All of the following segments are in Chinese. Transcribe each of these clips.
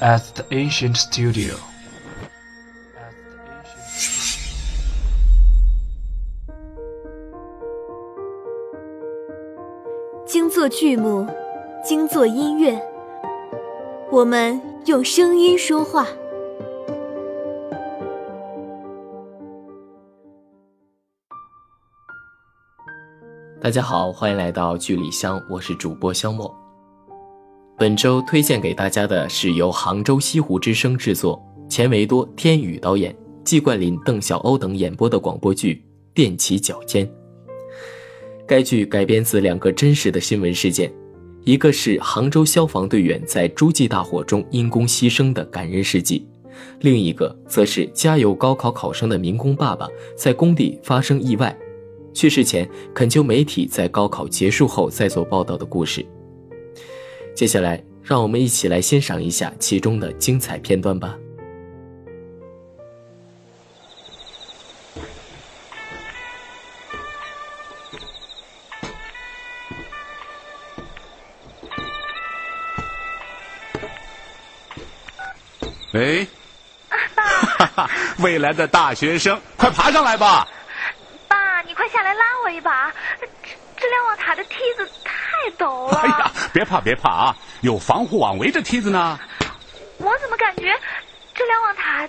at the ancient studio. 精作剧目，精作音乐，我们用声音说话。大家好，欢迎来到剧里香，我是主播香墨。本周推荐给大家的是由杭州西湖之声制作，钱维多、天宇导演，季冠霖、邓小欧等演播的广播剧《踮起脚尖》。该剧改编自两个真实的新闻事件，一个是杭州消防队员在诸暨大火中因公牺牲的感人事迹，另一个则是加油高考考生的民工爸爸在工地发生意外。去世前恳求媒体在高考结束后再做报道的故事。接下来，让我们一起来欣赏一下其中的精彩片段吧。喂，爸，未来的大学生，快爬上来吧！爸，你快下来拉我一把，这这瞭望塔的梯子太陡了。哎呀，别怕别怕啊，有防护网围着梯子呢。我怎么感觉这瞭望塔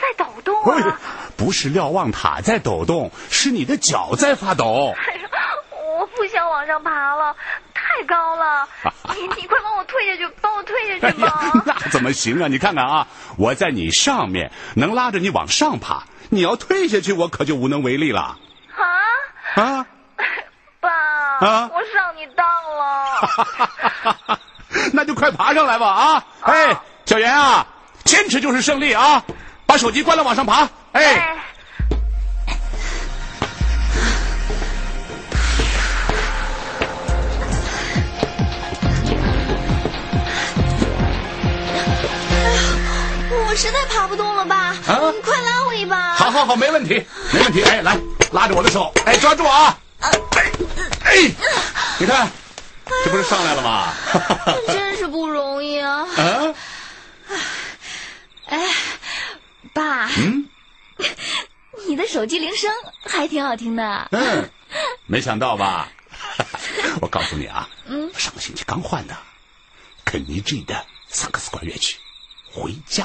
在抖动啊？不是瞭望塔在抖动，是你的脚在发抖。哎呀，我不想往上爬了，太高了。你你快帮我退下去，帮我退下去吧。那怎么行啊？你看看啊，我在你上面，能拉着你往上爬。你要退下去，我可就无能为力了。啊啊！我上你当了。那就快爬上来吧啊！哎，小袁啊，坚持就是胜利啊！把手机关了，往上爬。哎，哎，我实在爬不动了，爸，你快拉我一把。好好好，没问题，没问题。哎，来，拉着我的手，哎，抓住啊！哎，哎，你看，这不是上来了吗？真是不容易啊！啊，哎，爸，嗯你的手机铃声还挺好听的。嗯，没想到吧？我告诉你啊，嗯，上个星期刚换的，肯尼 G 的萨克斯管乐曲《回家》。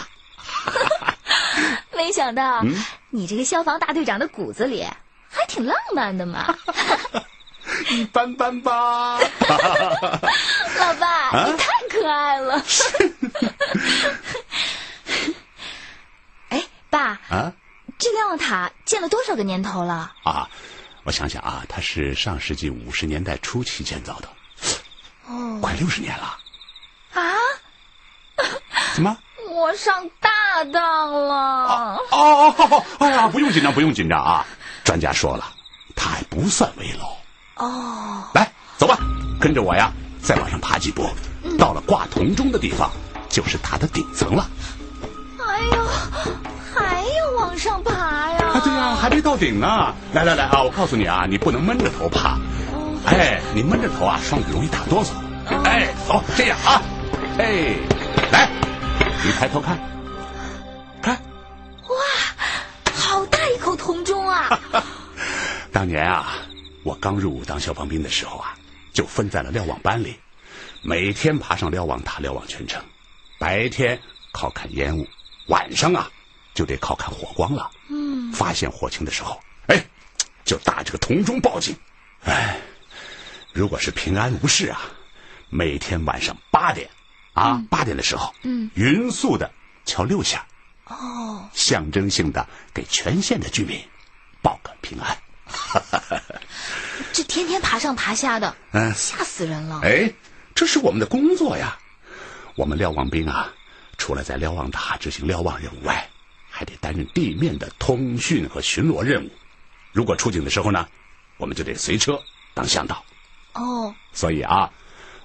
没想到、嗯你这个消防大队长的骨子里还挺浪漫的嘛。一般般吧。老爸，啊你太可爱了。哎，爸，啊这瞭望塔建了多少个年头了？啊，我想想啊，它是上世纪五十年代初期建造的，哦快六十年了。啊，怎么？我上大当了。哦哦哦！哎呀，不用紧张，不用紧张啊！专家说了，它还不算危楼。哦，来，走吧，跟着我呀，再往上爬几步，到了挂铜钟的地方，就是塔的顶层了。哎呦，还要往上爬呀？啊，对呀、还没到顶呢。来来来啊，我告诉你啊，你不能闷着头爬。哎，你闷着头啊，双腿容易打哆嗦。哎，走，这样啊，哎，来，你抬头看，看，好大一口铜钟啊！当年啊，我刚入伍当消防兵的时候啊，就分在了瞭望班里，每天爬上瞭望塔瞭望全城，白天靠看烟雾，晚上啊就得靠看火光了。嗯，发现火情的时候，哎，就打这个铜钟报警。哎，如果是平安无事啊，每天晚上八点啊，八、点的时候，嗯，匀速的敲六下，哦，象征性的给全县的居民报个平安。这天天爬上爬下的，嗯吓死人了。哎，这是我们的工作呀。我们瞭望兵啊，除了在瞭望塔执行瞭望任务外，还得担任地面的通讯和巡逻任务。如果出警的时候呢，我们就得随车当向导。哦，所以啊，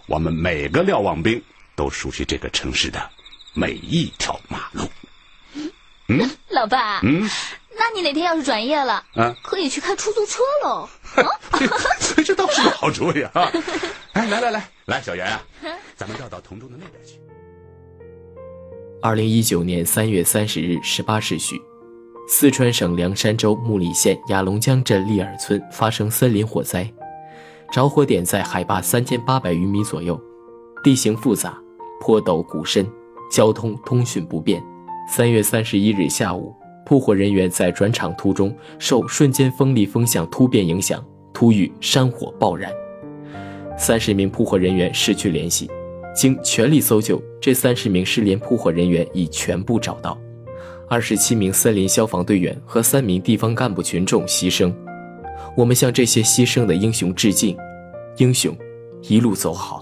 我们每个瞭望兵都熟悉这个城市的每一条马路。嗯老爸，嗯，那你哪天要是转业了，嗯可以去开出租车喽。这倒是个好主意啊！哎，来来来来，小袁啊，咱们绕到铜钟的那边去。二零一九年三月三十日十八时许，四川省凉山州木里县雅龙江镇利尔村发生森林火灾，着火点在海拔三千八百余米左右，地形复杂，坡陡谷深，交通通讯不便。三月三十一日下午，扑火人员在转场途中受瞬间风力风向突变影响，呼吁山火爆燃，三十名扑火人员失去联系。经全力搜救，这三十名失联扑火人员已全部找到，二十七名森林消防队员和三名地方干部群众牺牲。我们向这些牺牲的英雄致敬，英雄，一路走好。